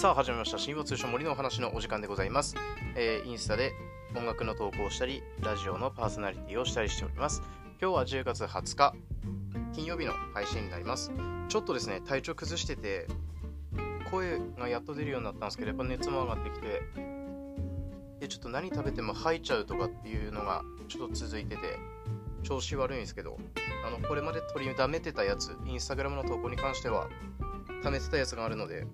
さあ始めました。新話通称森のお話のお時間でございます、えーインスタで音楽の投稿をしたりラジオのパーソナリティをしたりしております。今日は10月20日金曜日の配信になります。ちょっとですね体調崩してて声がやっと出るようになったんですけどやっぱ熱も上がってきてでちょっと何食べても吐いちゃうとかっていうのがちょっと続いてて調子悪いんですけどあのこれまで取りだめてたやつインスタグラムの投稿に関しては貯めてたやつがあるので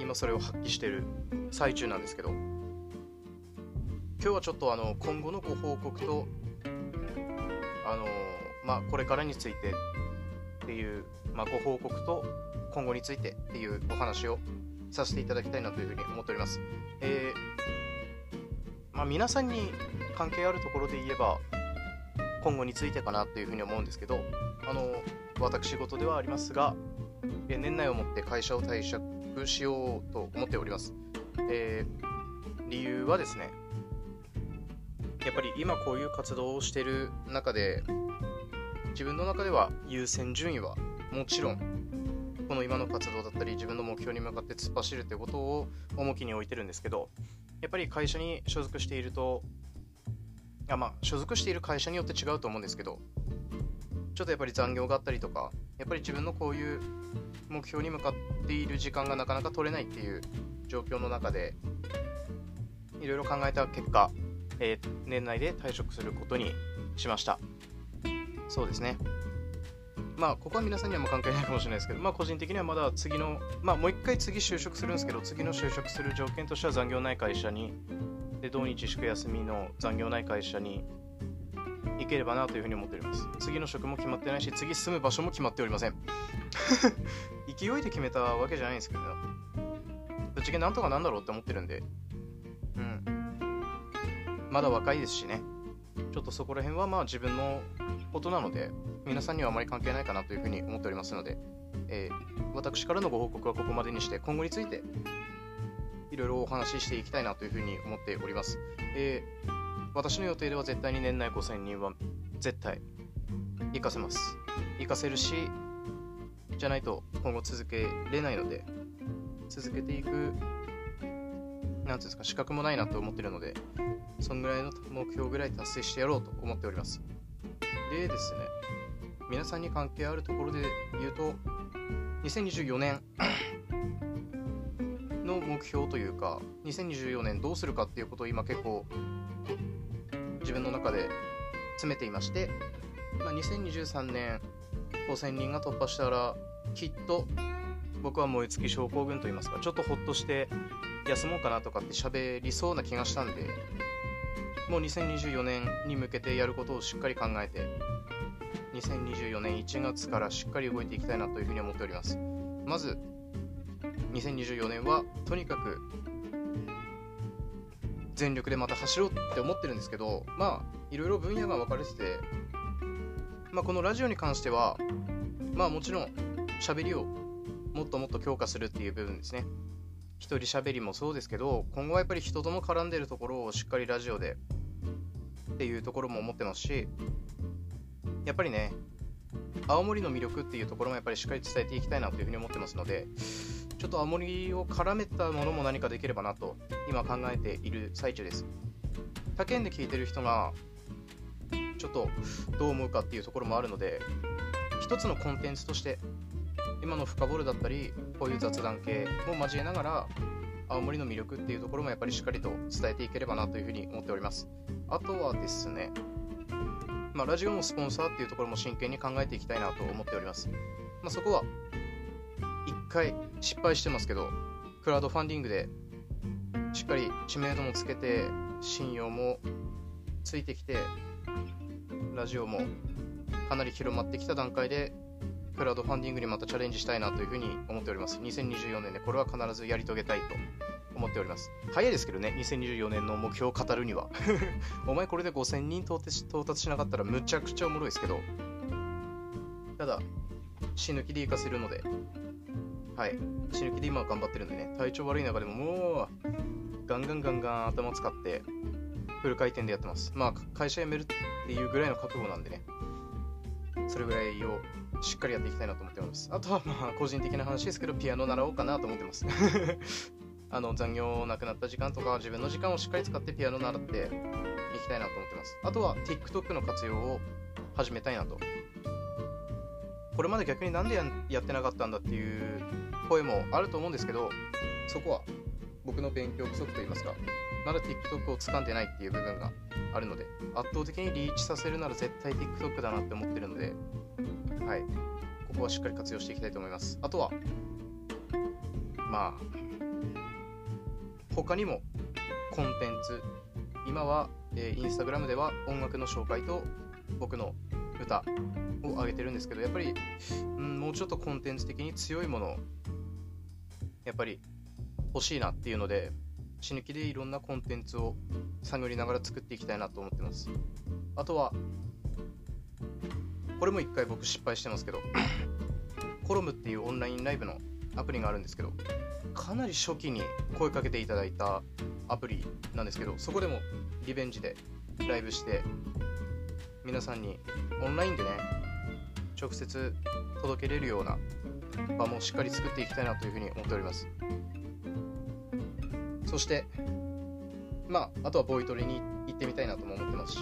今それを発揮してる最中なんですけど今日はちょっとあの今後のご報告とあのまあこれからについてっていう、まあ、ご報告と今後についてっていうお話をさせていただきたいなというふうに思っております。えーまあ、皆さんに関係あるところで言えば今後についてかなというふうに思うんですけどあの私事ではありますがえ年内をもって会社を退職しようと思っております。えー理由はですね、やっぱり今こういう活動をしてる中で、自分の中では優先順位はもちろん、この今の活動だったり、自分の目標に向かって突っ走るってことを重きに置いてるんですけど、やっぱり会社に所属していると、あまあ、所属している会社によって違うと思うんですけど、ちょっとやっぱり残業があったりとか、やっぱり自分のこういう目標に向かっている時間がなかなか取れないっていう状況の中で、いろいろ考えた結果、えー年内で退職することにしました。そうですね。まあ、ここは皆さんにはもう関係ないかもしれないですけど、まあ、個人的にはまだ次の、まあ、もう一回次就職するんですけど、次の就職する条件としては残業ない会社に、で、土日祝休みの残業ない会社に行ければなというふうに思っております。次の職も決まってないし、次住む場所も決まっておりません。勢いで決めたわけじゃないんですけど、ぶっちゃけなんとかなんだろうって思ってるんで、うん。まだ若いですしね。ちょっとそこら辺はまあ自分のことなので、皆さんにはあまり関係ないかなというふうに思っておりますので、えー私からのご報告はここまでにして、今後についていろいろお話ししていきたいなというふうに思っております。えー私の予定では絶対に年内5000人は絶対行かせます。行かせるし、じゃないと今後続けれないので、続けていく、なんていうんですか、資格もないなと思ってるので、そんぐらいの目標ぐらい達成してやろうと思っております。でですね、皆さんに関係あるところで言うと、2024年の目標というか、2024年どうするかっていうことを今結構自分の中で詰めていまして、まあ、2023年5000人が突破したら、きっと僕は燃え尽き症候群といいますか、ちょっとほっとして休もうかなとかって喋りそうな気がしたんで、もう2024年に向けてやることをしっかり考えて、2024年1月からしっかり動いていきたいなというふうに思っております。まず、2024年はとにかく全力でまた走ろうって思ってるんですけど、まあ、いろいろ分野が分かれてて、まあ、このラジオに関しては、まあもちろん喋りをもっともっと強化するっていう部分ですね。一人喋りもそうですけど、今後はやっぱり人とも絡んでるところをしっかりラジオでっていうところも思ってますし、やっぱりね、青森の魅力っていうところもやっぱりしっかり伝えていきたいなというふうに思ってますので、ちょっと青森を絡めたものも何かできればなと今考えている最中です。他県で聞いてる人がちょっとどう思うかっていうところもあるので、一つのコンテンツとして今の深掘るだったりこういう雑談系も交えながら青森の魅力っていうところもやっぱりしっかりと伝えていければなというふうに思っておりますあとはですねまあラジオのスポンサーっていうところも真剣に考えていきたいなと思っておりますまあそこは回失敗してますけどクラウドファンディングでしっかり知名度もつけて信用もついてきてラジオもかなり広まってきた段階でクラウドファンディングにまたチャレンジしたいなというふうに思っております。2024年でこれは必ずやり遂げたいと思っております。早いですけどね、2024年の目標を語るには。お前これで5000人到達到達しなかったらむちゃくちゃおもろいですけど、ただ、死ぬ気で活かせるので、はい、死ぬ気で今は頑張ってるんでね、体調悪い中でももう、ガンガンガンガン頭使って、フル回転でやってます。まあ、会社辞めるっていうぐらいの覚悟なんでね、それぐらいをしっかりやっていきたいなと思ってます。あとはまあ個人的な話ですけど、ピアノ習おうかなと思ってます。あの残業なくなった時間とか自分の時間をしっかり使ってピアノ習っていきたいなと思ってますあとは TikTok の活用を始めたいなとこれまで逆になんでやってなかったんだっていう声もあると思うんですけどそこは僕の勉強不足といいますかまだ TikTok を掴んでないっていう部分があるので圧倒的にリーチさせるなら絶対 TikTok だなって思ってるのではいここはしっかり活用していきたいと思います。あとはまあ他にもコンテンツ今は、えー、インスタグラムでは音楽の紹介と僕の歌を上げてるんですけどやっぱり、うん、もうちょっとコンテンツ的に強いものをやっぱり欲しいなっていうので死ぬ気でいろんなコンテンツを探りながら作っていきたいなと思ってます。あとはこれも一回僕失敗してますけど コロムっていうオンラインライブのアプリがあるんですけどかなり初期に声かけていただいたアプリなんですけどそこでもリベンジでライブして皆さんにオンラインでね直接届けれるような場もしっかり作っていきたいなというふうに思っております。そしてまああとはボイトレに行ってみたいなとも思ってますし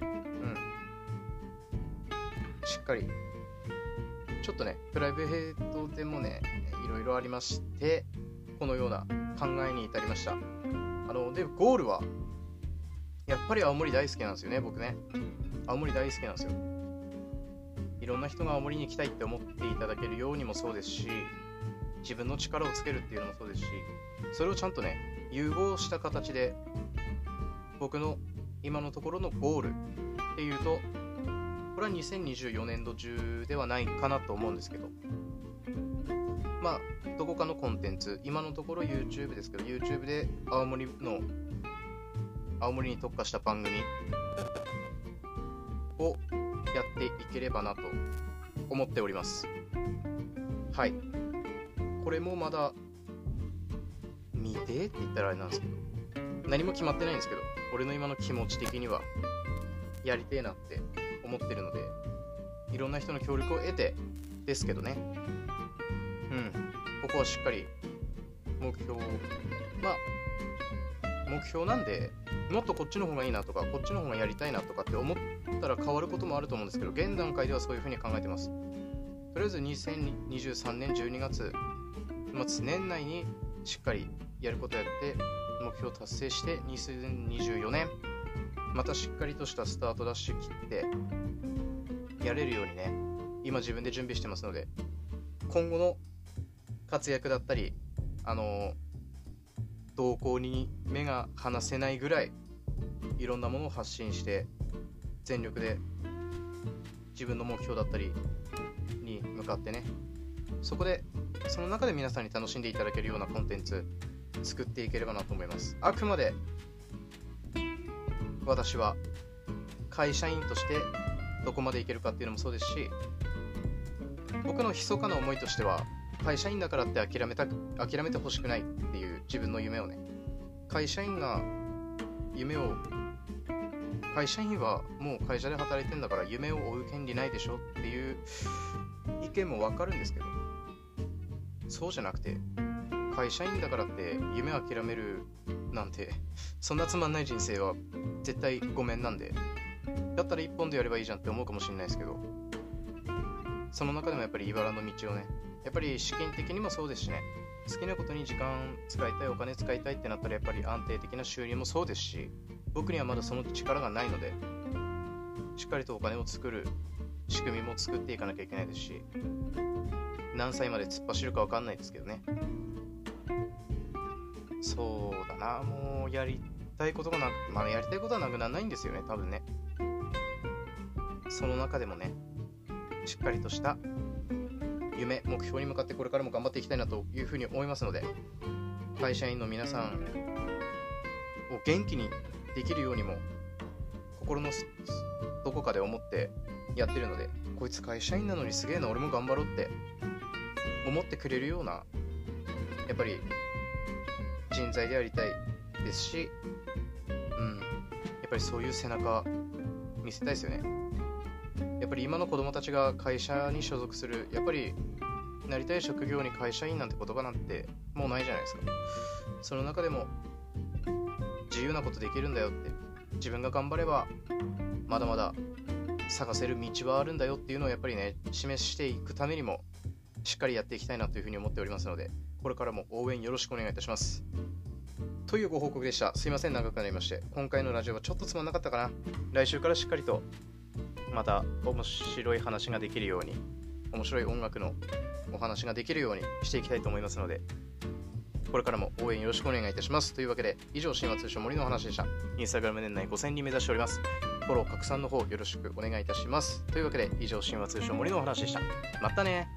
うん。しっかりちょっとねプライベートでもねいろいろありましてこのような考えに至りました。あのでゴールはやっぱり青森大好きなんですよね僕ね。青森大好きなんですよ。いろんな人が青森に行きたいって思っていただけるようにもそうですし自分の力をつけるっていうのもそうですしそれをちゃんとね融合した形で僕の今のところのゴールっていうとこれは2024年度中ではないかなと思うんですけどまあどこかのコンテンツ今のところ YouTube ですけど YouTube で青森の青森に特化した番組をやっていければなと思っております。はい。これもまだ未定って言ったらあれなんですけど、何も決まってないんですけど、俺の今の気持ち的にはやりてえなって思ってるので、いろんな人の協力を得てですけどね。うん。ここはしっかり目標を、まあ、目標なんで、もっとこっちの方がいいなとか、こっちの方がやりたいなとかって思ったら変わることもあると思うんですけど、現段階ではそういうふうに考えてます。とりあえず2023年12月末年内にしっかりやることやって目標達成して2024年またしっかりとしたスタートダッシュ切ってやれるようにね今自分で準備してますので今後の活躍だったりあの動向に目が離せないぐらいいろんなものを発信して全力で自分の目標だったりに向かってねそこでその中で皆さんに楽しんでいただけるようなコンテンツ作っていければなと思います。あくまで私は会社員としてどこまでいけるかっていうのもそうですし僕の密かな思いとしては会社員だからって諦めた諦めてほしくないっていう自分の夢をね。会社員が夢を会社員はもう会社で働いてんだから夢を追う権利ないでしょっていう意見もわかるんですけどそうじゃなくて会社員だからって夢を諦めるなんてそんなつまんない人生は絶対ごめんなんでだったら一本でやればいいじゃんって思うかもしれないですけどその中でもやっぱり茨の道をねやっぱり資金的にもそうですしね。好きなことに時間使いたいお金使いたいってなったらやっぱり安定的な収入もそうですし僕にはまだその力がないのでしっかりとお金を作る仕組みも作っていかなきゃいけないですし何歳まで突っ走るか分かんないですけどね。そうだな。もうやりたいことがなくまあやりたいことはなくならないんですよね多分ね。その中でもねしっかりとした夢目標に向かってこれからも頑張っていきたいなというふうに思いますので会社員の皆さんを元気にできるようにも心のどこかで思ってやってるのでこいつ会社員なのにすげえな俺も頑張ろうって思ってくれるようなやっぱり人材でありたいですし、うん、やっぱりそういう背中見せたいですよね。やっぱり今の子供たちが会社に所属する、やっぱりなりたい職業に会社員なんて言葉なんてもうないじゃないですか。その中でも自由なことできるんだよって自分が頑張ればまだまだ探せる道はあるんだよっていうのをやっぱりね示していくためにもしっかりやっていきたいなというふうに思っておりますのでこれからも応援よろしくお願いいたします。というご報告でした。すいません。長くなりまして今回のラジオはちょっとつまんなかったかな。来週からしっかりとまた面白い話ができるように面白い音楽のお話ができるようにしていきたいと思いますのでこれからも応援よろしくお願いいたします。というわけで、以上、神話通称森の話でした。インスタグラム年内5000人目指しております。フォロー、拡散の方よろしくお願いいたします。というわけで、以上、神話通称森の話でした。またね